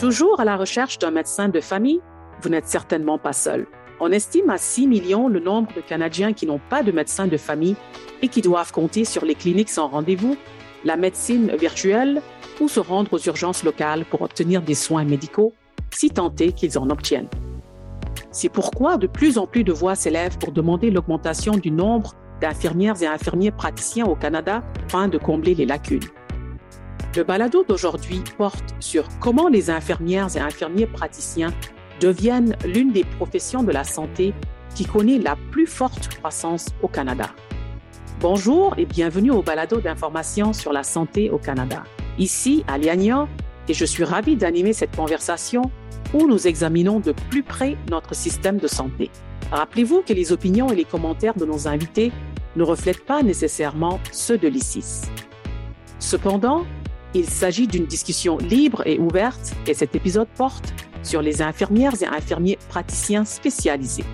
Toujours à la recherche d'un médecin de famille, vous n'êtes certainement pas seul. On estime à 6 millions le nombre de Canadiens qui n'ont pas de médecin de famille et qui doivent compter sur les cliniques sans rendez-vous, la médecine virtuelle ou se rendre aux urgences locales pour obtenir des soins médicaux, si tant est qu'ils en obtiennent. C'est pourquoi de plus en plus de voix s'élèvent pour demander l'augmentation du nombre d'infirmières et infirmiers praticiens au Canada afin de combler les lacunes. Le balado d'aujourd'hui porte sur comment les infirmières et infirmiers praticiens deviennent l'une des professions de la santé qui connaît la plus forte croissance au Canada. Bonjour et bienvenue au balado d'information sur la santé au Canada. Ici, Aliania, et je suis ravie d'animer cette conversation où nous examinons de plus près notre système de santé. Rappelez-vous que les opinions et les commentaires de nos invités ne reflètent pas nécessairement ceux de l'ICIS. Cependant, il s'agit d'une discussion libre et ouverte et cet épisode porte sur les infirmières et infirmiers praticiens spécialisés.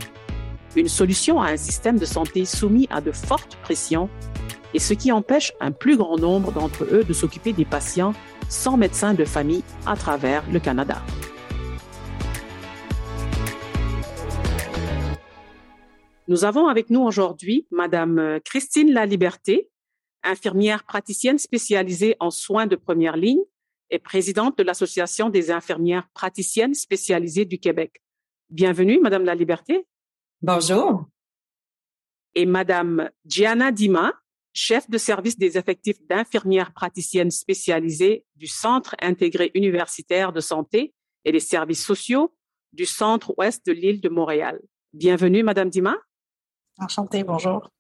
Une solution à un système de santé soumis à de fortes pressions et ce qui empêche un plus grand nombre d'entre eux de s'occuper des patients sans médecin de famille à travers le Canada. Nous avons avec nous aujourd'hui Madame Christine Laliberté, infirmière praticienne spécialisée en soins de première ligne et présidente de l'Association des infirmières praticiennes spécialisées du Québec. Bienvenue, Madame la Liberté. Bonjour. Et Madame Gianna Dima, chef de service des effectifs d'infirmières praticiennes spécialisées du Centre intégré universitaire de santé et des services sociaux du Centre-Ouest de l'île de Montréal. Bienvenue, Madame Dima. Enchantée, bonjour.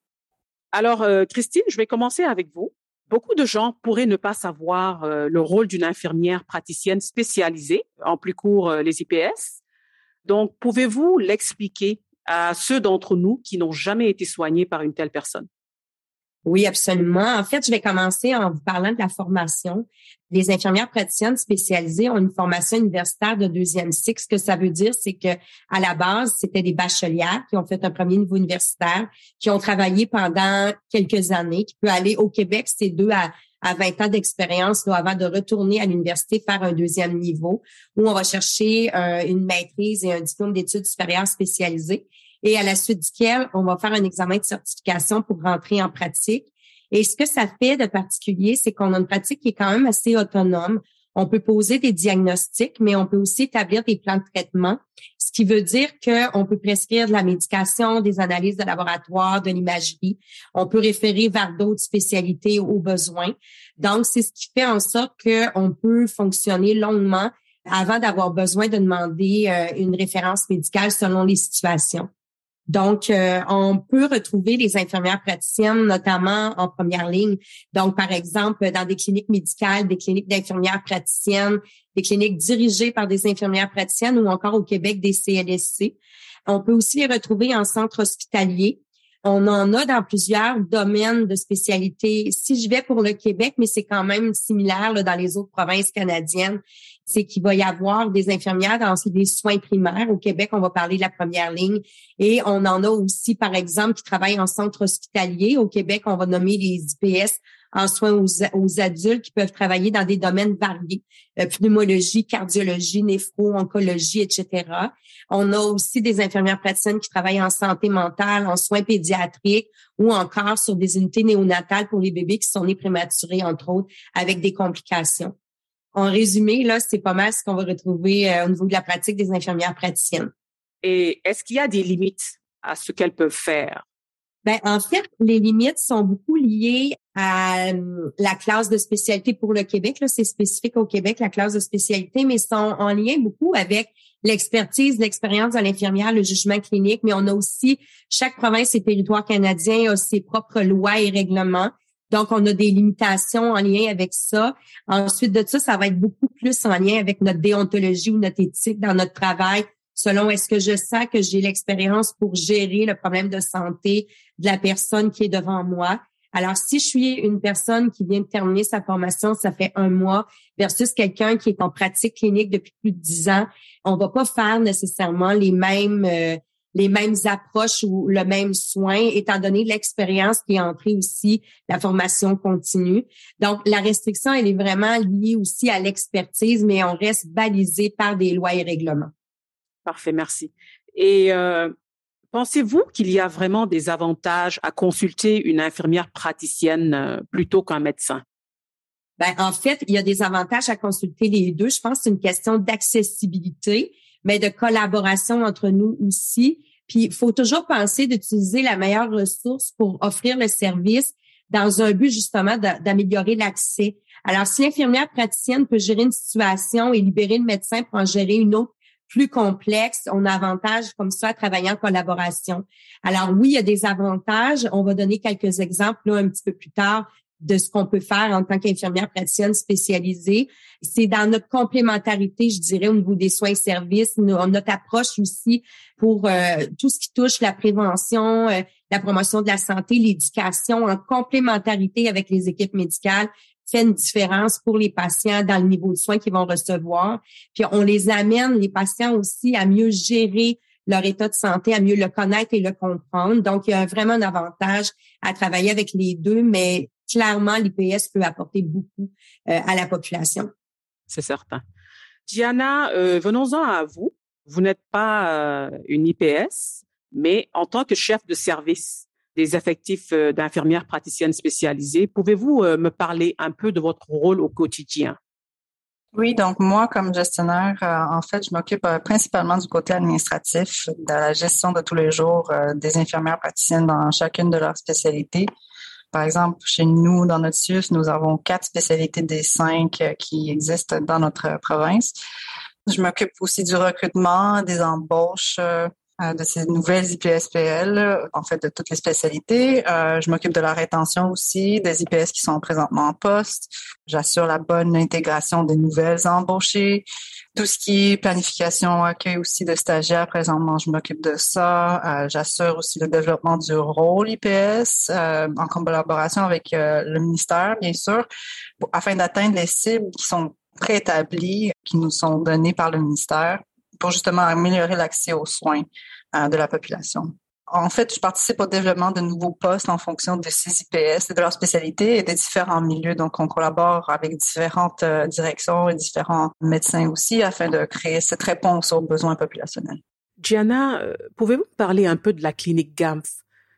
Alors, euh, Christine, je vais commencer avec vous. Beaucoup de gens pourraient ne pas savoir euh, le rôle d'une infirmière praticienne spécialisée, en plus court euh, les IPS. Donc, pouvez-vous l'expliquer à ceux d'entre nous qui n'ont jamais été soignés par une telle personne? Oui, absolument. En fait, je vais commencer en vous parlant de la formation. Les infirmières praticiennes spécialisées ont une formation universitaire de deuxième cycle. Ce que ça veut dire, c'est que à la base, c'était des bachelières qui ont fait un premier niveau universitaire, qui ont travaillé pendant quelques années, qui peut aller au Québec, c'est deux à, à 20 ans d'expérience avant de retourner à l'université faire un deuxième niveau où on va chercher euh, une maîtrise et un diplôme d'études supérieures spécialisées et à la suite duquel on va faire un examen de certification pour rentrer en pratique. Et ce que ça fait de particulier, c'est qu'on a une pratique qui est quand même assez autonome. On peut poser des diagnostics, mais on peut aussi établir des plans de traitement, ce qui veut dire qu'on peut prescrire de la médication, des analyses de laboratoire, de l'imagerie. On peut référer vers d'autres spécialités au besoin. Donc, c'est ce qui fait en sorte qu'on peut fonctionner longuement avant d'avoir besoin de demander euh, une référence médicale selon les situations. Donc, euh, on peut retrouver les infirmières praticiennes, notamment en première ligne. Donc, par exemple, dans des cliniques médicales, des cliniques d'infirmières praticiennes, des cliniques dirigées par des infirmières praticiennes ou encore au Québec des CLSC. On peut aussi les retrouver en centre hospitalier. On en a dans plusieurs domaines de spécialité. Si je vais pour le Québec, mais c'est quand même similaire là, dans les autres provinces canadiennes, c'est qu'il va y avoir des infirmières dans des soins primaires. Au Québec, on va parler de la première ligne. Et on en a aussi, par exemple, qui travaillent en centre hospitalier. Au Québec, on va nommer les IPS en soins aux, adultes qui peuvent travailler dans des domaines variés, euh, pneumologie, cardiologie, néphro, oncologie, etc. On a aussi des infirmières praticiennes qui travaillent en santé mentale, en soins pédiatriques ou encore sur des unités néonatales pour les bébés qui sont nés prématurés, entre autres, avec des complications. En résumé, là, c'est pas mal ce qu'on va retrouver euh, au niveau de la pratique des infirmières praticiennes. Et est-ce qu'il y a des limites à ce qu'elles peuvent faire? Ben, en fait, les limites sont beaucoup liées à euh, la classe de spécialité pour le Québec. Là, c'est spécifique au Québec, la classe de spécialité, mais sont en lien beaucoup avec l'expertise, l'expérience de l'infirmière, le jugement clinique, mais on a aussi, chaque province et territoire canadien a ses propres lois et règlements. Donc, on a des limitations en lien avec ça. Ensuite de ça, ça va être beaucoup plus en lien avec notre déontologie ou notre éthique dans notre travail, selon est-ce que je sens que j'ai l'expérience pour gérer le problème de santé de la personne qui est devant moi. Alors, si je suis une personne qui vient de terminer sa formation, ça fait un mois, versus quelqu'un qui est en pratique clinique depuis plus de dix ans, on va pas faire nécessairement les mêmes euh, les mêmes approches ou le même soin, étant donné l'expérience qui est entrée aussi, la formation continue. Donc, la restriction, elle est vraiment liée aussi à l'expertise, mais on reste balisé par des lois et règlements. Parfait, merci. Et euh, pensez-vous qu'il y a vraiment des avantages à consulter une infirmière praticienne euh, plutôt qu'un médecin? Ben, en fait, il y a des avantages à consulter les deux. Je pense que c'est une question d'accessibilité, mais de collaboration entre nous aussi. Puis, il faut toujours penser d'utiliser la meilleure ressource pour offrir le service dans un but justement d'améliorer l'accès. Alors, si l'infirmière praticienne peut gérer une situation et libérer le médecin pour en gérer une autre plus complexe, on a avantage comme ça à travailler en collaboration. Alors oui, il y a des avantages. On va donner quelques exemples là, un petit peu plus tard de ce qu'on peut faire en tant qu'infirmière praticienne spécialisée. C'est dans notre complémentarité, je dirais, au niveau des soins et services, notre approche aussi pour euh, tout ce qui touche la prévention, euh, la promotion de la santé, l'éducation, en complémentarité avec les équipes médicales fait une différence pour les patients dans le niveau de soins qu'ils vont recevoir. Puis on les amène, les patients aussi, à mieux gérer leur état de santé, à mieux le connaître et le comprendre. Donc, il y a vraiment un avantage à travailler avec les deux, mais clairement, l'IPS peut apporter beaucoup euh, à la population. C'est certain. Diana, euh, venons-en à vous. Vous n'êtes pas euh, une IPS, mais en tant que chef de service des effectifs d'infirmières praticiennes spécialisées, pouvez-vous me parler un peu de votre rôle au quotidien? Oui, donc moi, comme gestionnaire, en fait, je m'occupe principalement du côté administratif, de la gestion de tous les jours des infirmières praticiennes dans chacune de leurs spécialités. Par exemple, chez nous, dans notre CIUS, nous avons quatre spécialités des cinq euh, qui existent dans notre province. Je m'occupe aussi du recrutement, des embauches euh, de ces nouvelles IPSPL, en fait, de toutes les spécialités. Euh, je m'occupe de la rétention aussi, des IPS qui sont présentement en poste. J'assure la bonne intégration des nouvelles embauchées. Tout ce qui est planification, accueil aussi de stagiaires, présentement, je m'occupe de ça. Euh, j'assure aussi le développement du rôle IPS euh, en collaboration avec euh, le ministère, bien sûr, afin d'atteindre les cibles qui sont préétablies, qui nous sont données par le ministère pour justement améliorer l'accès aux soins de la population. En fait, je participe au développement de nouveaux postes en fonction de ces IPS, de leur spécialité et des différents milieux. Donc, on collabore avec différentes euh, directions et différents médecins aussi afin de créer cette réponse aux besoins populationnels. Gianna, euh, pouvez-vous parler un peu de la clinique GAMF,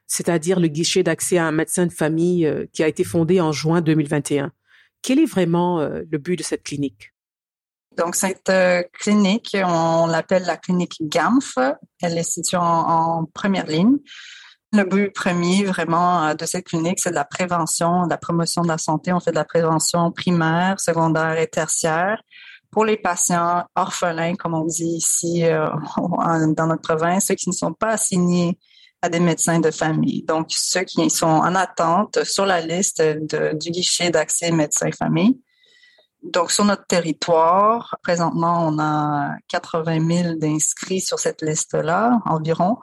c'est-à-dire le guichet d'accès à un médecin de famille euh, qui a été fondé en juin 2021? Quel est vraiment le but de cette clinique? Donc, cette euh, clinique, on l'appelle la clinique GAMF. Elle est située en, première ligne. Le but premier vraiment euh, de cette clinique, c'est de la prévention, de la promotion de la santé. On fait de la prévention primaire, secondaire et tertiaire pour les patients orphelins, comme on dit ici euh, dans notre province, ceux qui ne sont pas assignés à des médecins de famille. Donc, ceux qui sont en attente sur la liste du guichet d'accès médecin-famille. Donc, sur notre territoire, présentement, on a 80 000 d'inscrits sur cette liste-là, environ.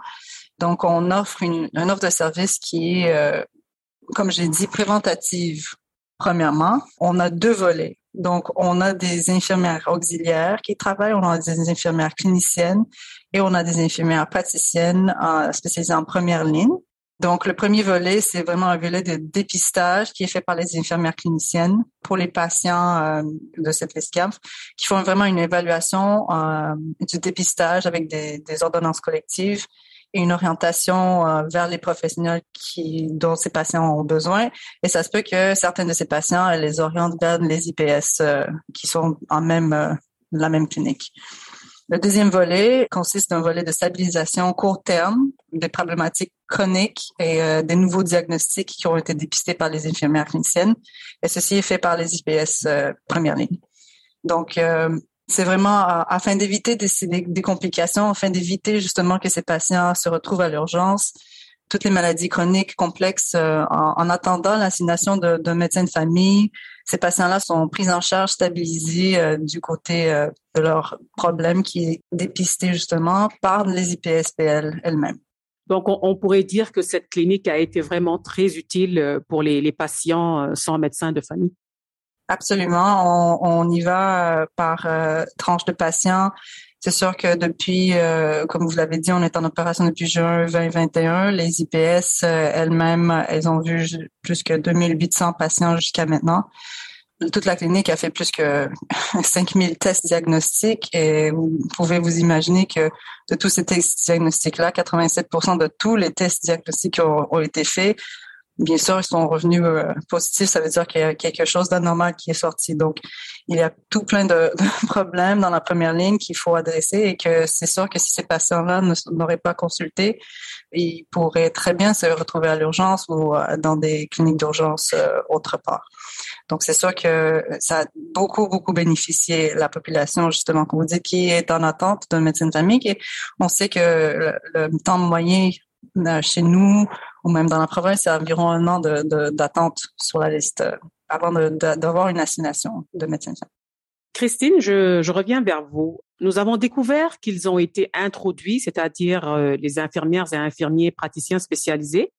Donc, on offre une, offre de service qui est, euh, comme j'ai dit, préventative. Premièrement, on a deux volets. Donc, on a des infirmières auxiliaires qui travaillent, on a des infirmières cliniciennes et on a des infirmières praticiennes euh, spécialisées en première ligne. Donc, le premier volet, c'est vraiment un volet de dépistage qui est fait par les infirmières cliniciennes pour les patients euh, de cette liste qui font vraiment une évaluation euh, du dépistage avec des, ordonnances collectives et une orientation euh, vers les professionnels qui, dont ces patients ont besoin. Et ça se peut que certains de ces patients elles les orientent vers les IPS qui sont en même la même clinique. Le deuxième volet consiste d'un volet de stabilisation court terme des problématiques chroniques et euh, des nouveaux diagnostics qui ont été dépistés par les infirmières cliniciennes. Et ceci est fait par les IPS euh, première ligne. Donc, euh, c'est vraiment afin d'éviter des, complications, afin d'éviter justement que ces patients se retrouvent à l'urgence, toutes les maladies chroniques complexes en, en, attendant l'assignation d'un médecin de famille ces patients-là sont pris en charge, stabilisés euh, du côté euh, de leur problème qui est dépisté justement par les IPSPL elles-mêmes. Donc, on, pourrait dire que cette clinique a été vraiment très utile euh, pour les, patients sans médecin de famille. Absolument. On, y va par tranche de patients C'est sûr que depuis, euh, comme vous l'avez dit, on est en opération depuis juin 2021. Les IPS euh, elles-mêmes, elles ont vu plus que 2800 patients jusqu'à maintenant. Toute la clinique a fait plus que 5000 tests diagnostiques et vous pouvez vous imaginer que de tous ces tests diagnostiques-là, 87% de tous les tests diagnostiques ont, ont été faits bien sûr, ils sont revenus euh, positifs. Ça veut dire qu'il y a quelque chose d'anormal qui est sorti. Donc, il y a tout plein de, problèmes dans la première ligne qu'il faut adresser et que c'est sûr que si ces patients-là n'auraient pas consulté, ils pourraient très bien se retrouver à l'urgence ou euh, dans des cliniques d'urgence euh, autre part. Donc, c'est sûr que ça a beaucoup, beaucoup bénéficié la population, justement, vous dites, qui est en attente d'un médecin de famille. On sait que le temps moyen chez nous ou même dans la province, c'est environ un an d'attente sur la liste euh, avant d'avoir une assignation de médecin. Christine, je, reviens vers vous. Nous avons découvert qu'ils ont été introduits, c'est-à-dire euh, les infirmières et infirmiers praticiens spécialisés,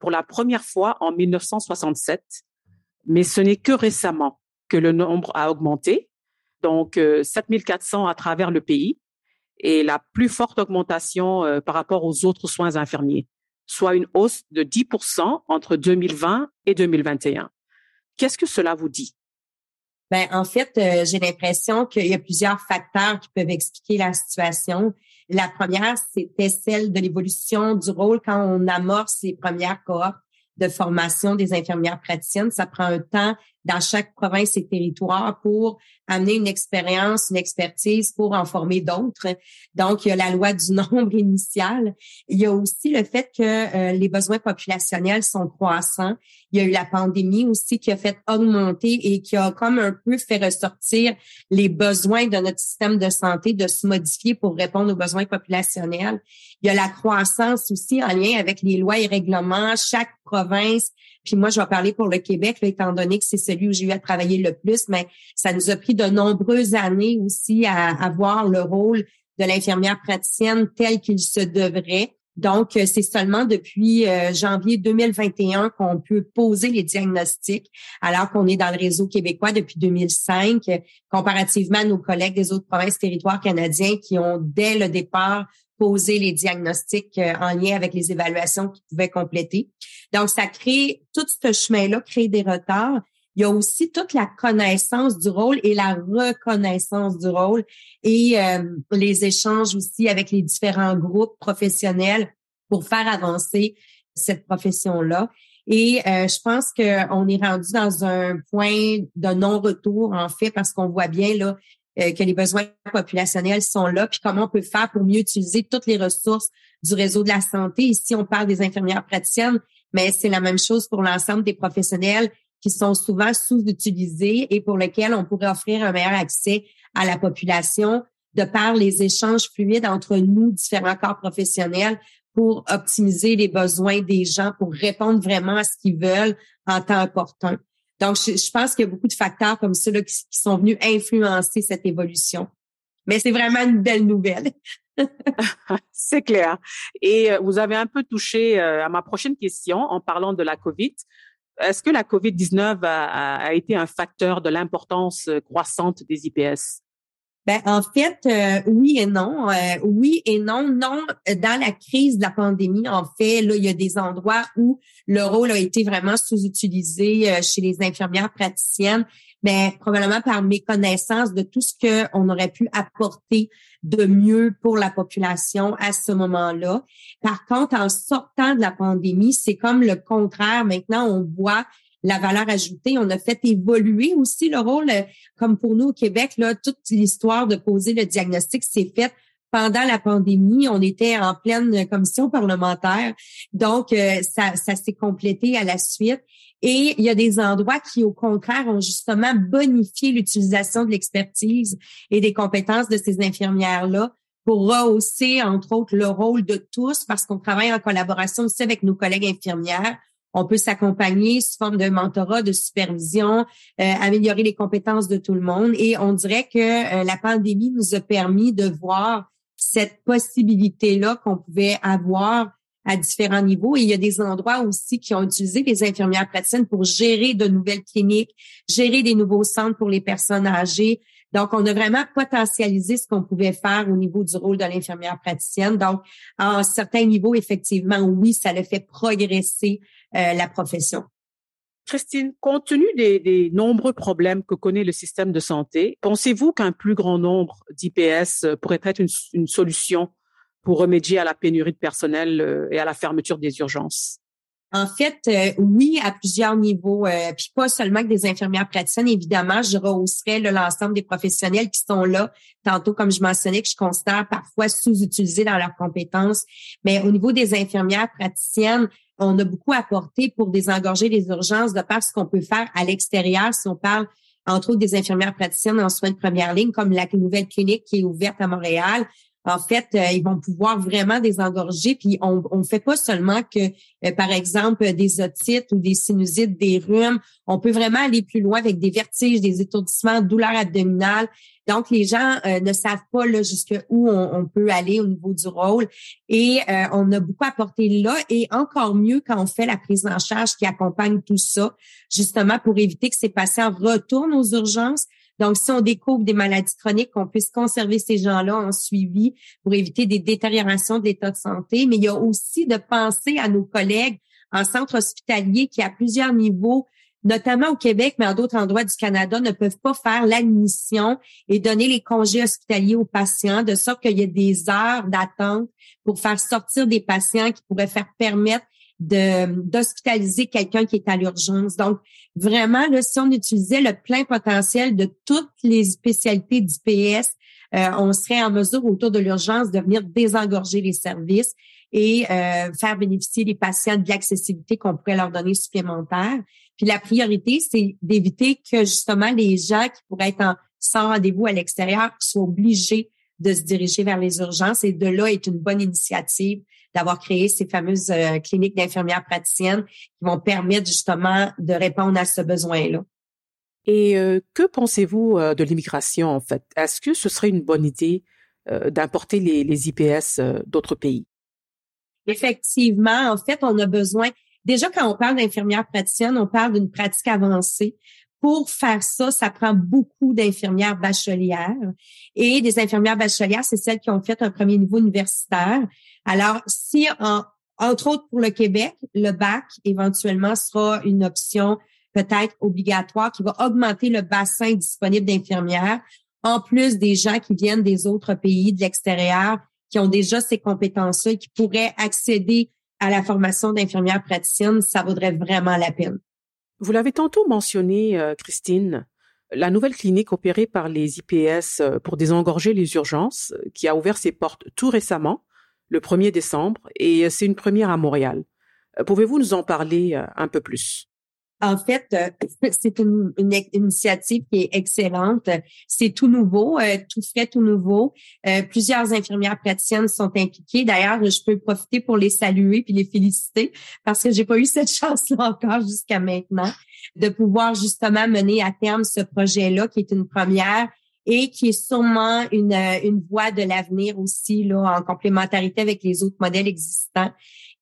pour la première fois en 1967. Mais ce n'est que récemment que le nombre a augmenté, donc 7400 euh, à travers le pays, et la plus forte augmentation par rapport aux autres soins infirmiers soit une hausse de 10% entre 2020 et 2021. Qu'est-ce que cela vous dit? Ben, en fait, euh, j'ai l'impression qu'il y a plusieurs facteurs qui peuvent expliquer la situation. La première, c'était celle de l'évolution du rôle quand on amorce les premières cohortes de formation des infirmières praticiennes. Ça prend un temps dans chaque province et territoire pour amener une expérience, une expertise pour en former d'autres. Donc, il y a la loi du nombre initial. Il y a aussi le fait que euh, les besoins populationnels sont croissants. Il y a eu la pandémie aussi qui a fait augmenter et qui a comme un peu fait ressortir les besoins de notre système de santé de se modifier pour répondre aux besoins populationnels. Il y a la croissance aussi en lien avec les lois et règlements. Chaque province puis moi, je vais parler pour le Québec, étant donné que c'est celui où j'ai eu à travailler le plus, mais ça nous a pris de nombreuses années aussi à avoir le rôle de l'infirmière praticienne tel qu'il se devrait. Donc, euh, c'est seulement depuis euh, janvier 2021 qu'on peut poser les diagnostics, alors qu'on est dans le réseau québécois depuis 2005, comparativement à nos collègues des autres provinces territoires canadiens qui ont, dès le départ, poser les diagnostics euh, en lien avec les évaluations qu'ils pouvaient compléter. Donc, ça crée tout ce chemin-là, crée des retards. Il y a aussi toute la connaissance du rôle et la reconnaissance du rôle et euh, les échanges aussi avec les différents groupes professionnels pour faire avancer cette profession-là. Et euh, je pense qu'on est rendu dans un point de non-retour, en fait, parce qu'on voit bien là euh, que les besoins populationnels sont là, puis comment on peut faire pour mieux utiliser toutes les ressources du réseau de la santé. Ici, on parle des infirmières praticiennes, mais c'est la même chose pour l'ensemble des professionnels qui sont souvent sous-utilisés et pour lesquels on pourrait offrir un meilleur accès à la population de par les échanges fluides entre nous, différents corps professionnels, pour optimiser les besoins des gens, pour répondre vraiment à ce qu'ils veulent en temps opportun. Donc, je, pense qu'il y a beaucoup de facteurs comme ça qui, sont venus influencer cette évolution. Mais c'est vraiment une belle nouvelle. c'est clair. Et euh, vous avez un peu touché euh, à ma prochaine question en parlant de la COVID. Est-ce que la COVID-19 a, a, été un facteur de l'importance euh, croissante des IPS? Ben, en fait, euh, oui et non. Euh, oui et non. Non, dans la crise de la pandémie, en fait, là, il y a des endroits où le rôle a été vraiment sous-utilisé euh, chez les infirmières praticiennes, mais probablement par méconnaissance de tout ce qu'on aurait pu apporter de mieux pour la population à ce moment-là. Par contre, en sortant de la pandémie, c'est comme le contraire. Maintenant, on voit la valeur ajoutée. On a fait évoluer aussi le rôle, euh, comme pour nous au Québec, là, toute l'histoire de poser le diagnostic s'est faite pendant la pandémie. On était en pleine commission parlementaire, donc euh, ça, ça s'est complété à la suite. Et il y a des endroits qui, au contraire, ont justement bonifié l'utilisation de l'expertise et des compétences de ces infirmières-là pour rehausser, entre autres, le rôle de tous, parce qu'on travaille en collaboration aussi avec nos collègues infirmières on peut s'accompagner sous forme de mentorat, de supervision, euh, améliorer les compétences de tout le monde. Et on dirait que euh, la pandémie nous a permis de voir cette possibilité-là qu'on pouvait avoir à différents niveaux. Et il y a des endroits aussi qui ont utilisé les infirmières praticiennes pour gérer de nouvelles cliniques, gérer des nouveaux centres pour les personnes âgées, Donc, on a vraiment potentialisé ce qu'on pouvait faire au niveau du rôle de l'infirmière praticienne. Donc, à un certain niveau, effectivement, oui, ça le fait progresser euh, la profession. Christine, compte tenu des, nombreux problèmes que connaît le système de santé, pensez-vous qu'un plus grand nombre d'IPS pourrait être une solution pour remédier à la pénurie de personnel euh, et à la fermeture des urgences? En fait, euh, oui, à plusieurs niveaux, euh, puis pas seulement que des infirmières praticiennes. Évidemment, je rehausserais l'ensemble des professionnels qui sont là. Tantôt, comme je mentionnais, que je considère parfois sous-utilisés dans leurs compétences. Mais au niveau des infirmières praticiennes, on a beaucoup apporté pour désengorger les urgences de par ce qu'on peut faire à l'extérieur. Si on parle entre autres des infirmières praticiennes en soins de première ligne, comme la nouvelle clinique qui est ouverte à Montréal, en fait, euh, ils vont pouvoir vraiment désengorger. Puis on ne fait pas seulement que, euh, par exemple, des otites ou des sinusites, des rhumes. On peut vraiment aller plus loin avec des vertiges, des étourdissements, douleurs abdominales. Donc, les gens euh, ne savent pas là jusqu'où on, on, peut aller au niveau du rôle. Et on a beaucoup apporté là. Et encore mieux quand on fait la prise en charge qui accompagne tout ça, justement pour éviter que ces patients retournent aux urgences, donc, si on découvre des maladies chroniques, qu'on puisse conserver ces gens-là en suivi pour éviter des détériorations de l'état de santé. Mais il y a aussi de penser à nos collègues en centre hospitalier qui, à plusieurs niveaux, notamment au Québec, mais en d'autres endroits du Canada, ne peuvent pas faire l'admission et donner les congés hospitaliers aux patients, de sorte qu'il y a des heures d'attente pour faire sortir des patients qui pourraient faire permettre d'hospitaliser quelqu'un qui est à l'urgence. Donc, vraiment, là, si on utilisait le plein potentiel de toutes les spécialités d'IPS, euh, on serait en mesure autour de l'urgence de venir désengorger les services et euh, faire bénéficier les patients de l'accessibilité qu'on pourrait leur donner supplémentaire. Puis la priorité, c'est d'éviter que justement les gens qui pourraient être sans rendez-vous à l'extérieur soient obligés de se diriger vers les urgences. Et de là est une bonne initiative d'avoir créé ces fameuses euh, cliniques d'infirmières praticiennes qui vont permettre justement de répondre à ce besoin-là. Et euh, que pensez-vous euh, de l'immigration en fait? Est-ce que ce serait une bonne idée d'importer les, les, IPS d'autres pays? Effectivement, en fait, on a besoin. Déjà, quand on parle d'infirmières praticiennes, on parle d'une pratique avancée. Pour faire ça, ça prend beaucoup d'infirmières bachelières. Et des infirmières bachelières, c'est celles qui ont fait un premier niveau universitaire. Alors, si, entre autres pour le Québec, le bac éventuellement sera une option peut-être obligatoire qui va augmenter le bassin disponible d'infirmières, en plus des gens qui viennent des autres pays de l'extérieur, qui ont déjà ces compétences-là et qui pourraient accéder à la formation d'infirmière praticienne, ça vaudrait vraiment la peine. Vous l'avez tantôt mentionné, euh, Christine, la nouvelle clinique opérée par les IPS euh, pour désengorger les urgences, euh, qui a ouvert ses portes tout récemment, le 1er décembre, et c'est une première à Montréal. Pouvez-vous nous en parler un peu plus? En fait, euh, c'est une, initiative qui est excellente. C'est tout nouveau, euh, tout frais, tout nouveau. Euh, plusieurs infirmières praticiennes sont impliquées. D'ailleurs, je peux profiter pour les saluer puis les féliciter parce que j'ai pas eu cette chance-là encore jusqu'à maintenant de pouvoir justement mener à terme ce projet-là qui est une première et qui est sûrement une, une voie de l'avenir aussi là en complémentarité avec les autres modèles existants.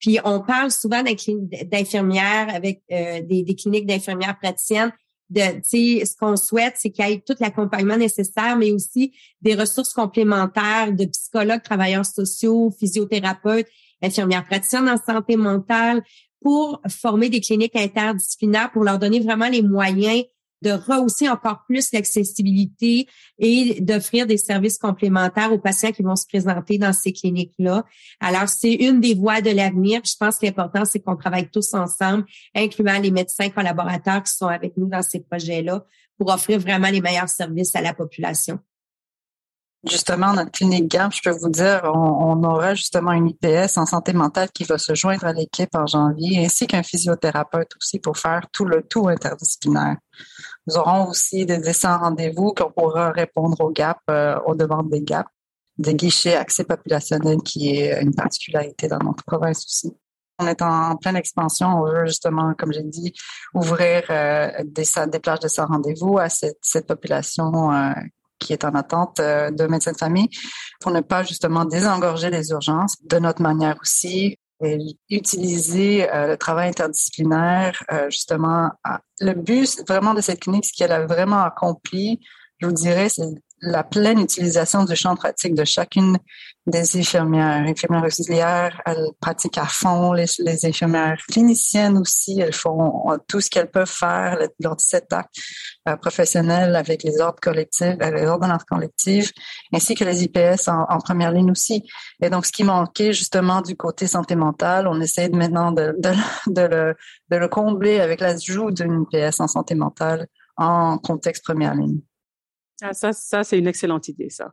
Puis on parle souvent d'infirmières avec euh, des, cliniques d'infirmières praticiennes. De, ce qu'on souhaite, c'est qu'il y ait tout l'accompagnement nécessaire, mais aussi des ressources complémentaires de psychologues, travailleurs sociaux, physiothérapeutes, infirmières praticiennes en santé mentale, pour former des cliniques interdisciplinaires, pour leur donner vraiment les moyens de rehausser encore plus l'accessibilité et d'offrir des services complémentaires aux patients qui vont se présenter dans ces cliniques-là. Alors, c'est une des voies de l'avenir. Je pense que l'important, c'est qu'on travaille tous ensemble, incluant les médecins collaborateurs qui sont avec nous dans ces projets-là, pour offrir vraiment les meilleurs services à la population. Justement, notre clinique GAP, je peux vous dire, on, aura justement une IPS en santé mentale qui va se joindre à l'équipe en janvier, ainsi qu'un physiothérapeute aussi pour faire tout le tout interdisciplinaire. Nous aurons aussi des dessins en rendez-vous qu'on pourra répondre aux GAP, euh, aux demandes des GAP, des guichets accès populationnel qui est une particularité dans notre province aussi. On est en pleine expansion. On veut justement, comme j'ai dit, ouvrir euh, des, des plages de sans rendez-vous à cette, cette population euh, qui est en attente euh, de médecins de famille pour ne pas justement désengorger les urgences. De notre manière aussi, utiliser euh, le travail interdisciplinaire, euh, justement, le but vraiment de cette clinique, ce qu'elle a vraiment accompli je vous dirais, c'est la pleine utilisation du champ pratique de chacune des infirmières. Infirmières auxiliaires, elles pratiquent à fond. Les, infirmières cliniciennes aussi, elles font tout ce qu'elles peuvent faire lors de cet acte euh, professionnel avec les ordres collectifs, euh, les ordonnances collectives, ainsi que les IPS en, première ligne aussi. Et donc, ce qui manquait justement du côté santé mentale, on essaie maintenant de, de, de, le, de le combler avec l'ajout d'une IPS en santé mentale en contexte première ligne. Ah, ça, ça c'est une excellente idée, ça.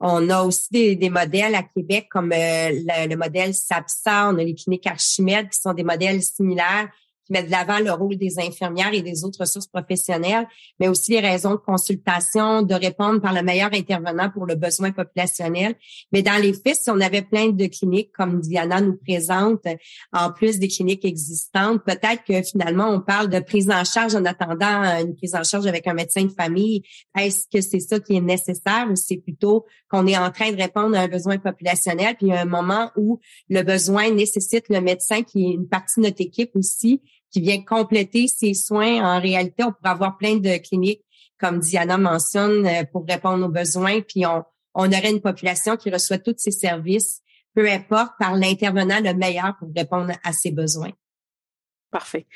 On a aussi des, modèles à Québec comme euh, le, le, modèle SAPSA, on a les cliniques Archimède qui sont des modèles similaires mettre de l'avant le rôle des infirmières et des autres ressources professionnelles, mais aussi les raisons de consultation, de répondre par le meilleur intervenant pour le besoin populationnel. Mais dans les faits, si on avait plein de cliniques comme Diana nous présente, en plus des cliniques existantes, peut-être que finalement on parle de prise en charge en attendant une prise en charge avec un médecin de famille. Est-ce que c'est ça qui est nécessaire ou c'est plutôt qu'on est en train de répondre à un besoin populationnel puis il y a un moment où le besoin nécessite le médecin qui est une partie de notre équipe aussi qui vient compléter ses soins. En réalité, on pourrait avoir plein de cliniques, comme Diana mentionne, euh, pour répondre aux besoins, puis on, on aurait une population qui reçoit tous ces services, peu importe, par l'intervenant le meilleur pour répondre à ses besoins. Parfait.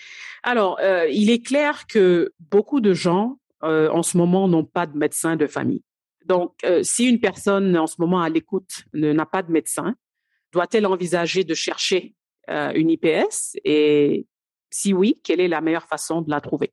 Alors, euh, il est clair que beaucoup de gens euh, en ce moment n'ont pas de médecin de famille. Donc, euh, si une personne en ce moment à l'écoute n'a pas de médecin, doit-elle envisager de chercher euh, une IPS et si oui, quelle est la meilleure façon de la trouver?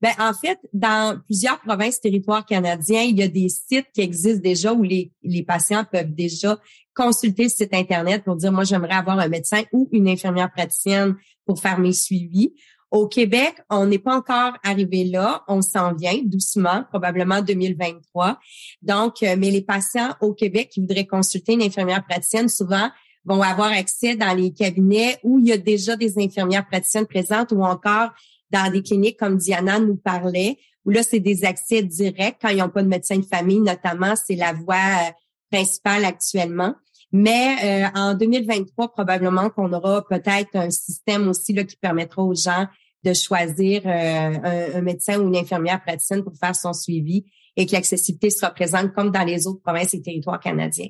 Ben, en fait, dans plusieurs provinces, territoires canadiens, il y a des sites qui existent déjà où les, les patients peuvent déjà consulter le site Internet pour dire, moi, j'aimerais avoir un médecin ou une infirmière praticienne pour faire mes suivis. Au Québec, on n'est pas encore arrivé là. On s'en vient doucement, probablement 2023. Donc, euh, mais les patients au Québec qui voudraient consulter une infirmière praticienne, souvent, vont avoir accès dans les cabinets où il y a déjà des infirmières praticiennes présentes ou encore dans des cliniques comme Diana nous parlait, où là, c'est des accès directs quand ils n'ont pas de médecin de famille, notamment, c'est la voie euh, principale actuellement. Mais euh, en 2023, probablement qu'on aura peut-être un système aussi là, qui permettra aux gens de choisir euh, un, un, médecin ou une infirmière praticienne pour faire son suivi et que l'accessibilité sera présente comme dans les autres provinces et territoires canadiens.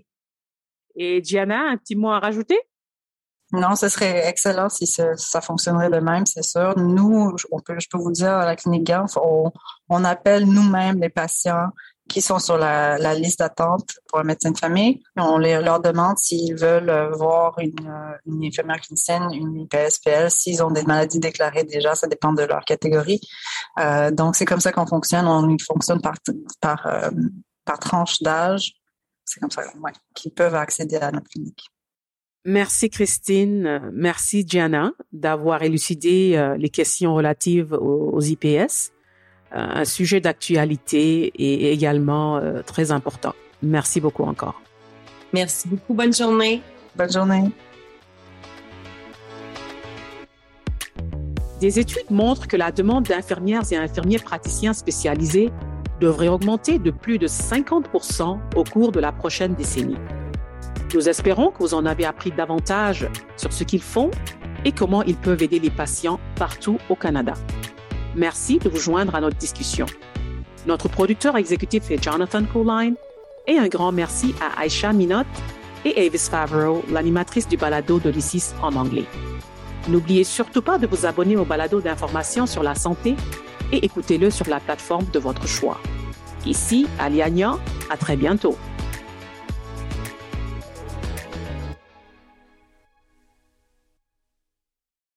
Et Diana, un petit mot à rajouter? Non, ce serait excellent si ça, fonctionnerait de même, c'est sûr. Nous, je peux vous dire, à la clinique Ganf, on, appelle nous-mêmes les patients qui sont sur la, liste d'attente pour un médecin de famille. On leur demande s'ils veulent voir une, une infirmière clinicienne, une IPSPL, s'ils ont des maladies déclarées déjà, ça dépend de leur catégorie. Euh, donc, c'est comme ça qu'on fonctionne. On fonctionne par, euh, par tranche d'âge c'est comme ça ouais, qu'ils peuvent accéder à notre clinique. Merci Christine, merci Gianna d'avoir élucidé euh, les questions relatives aux, IPS, euh, un sujet d'actualité et également euh, très important. Merci beaucoup encore. Merci beaucoup. Bonne journée. Bonne journée. Des études montrent que la demande d'infirmières et infirmiers praticiens spécialisés devrait augmenter de plus de 50 au cours de la prochaine décennie. Nous espérons que vous en avez appris davantage sur ce qu'ils font et comment ils peuvent aider les patients partout au Canada. Merci de vous joindre à notre discussion. Notre producteur exécutif est Jonathan Coline et un grand merci à Aisha Minot et Avis Favreau, l'animatrice du balado de l'ICIS en anglais. N'oubliez surtout pas de vous abonner au balado d'information sur la santé et écoutez-le sur la plateforme de votre choix. Ici, Aliania, à très bientôt.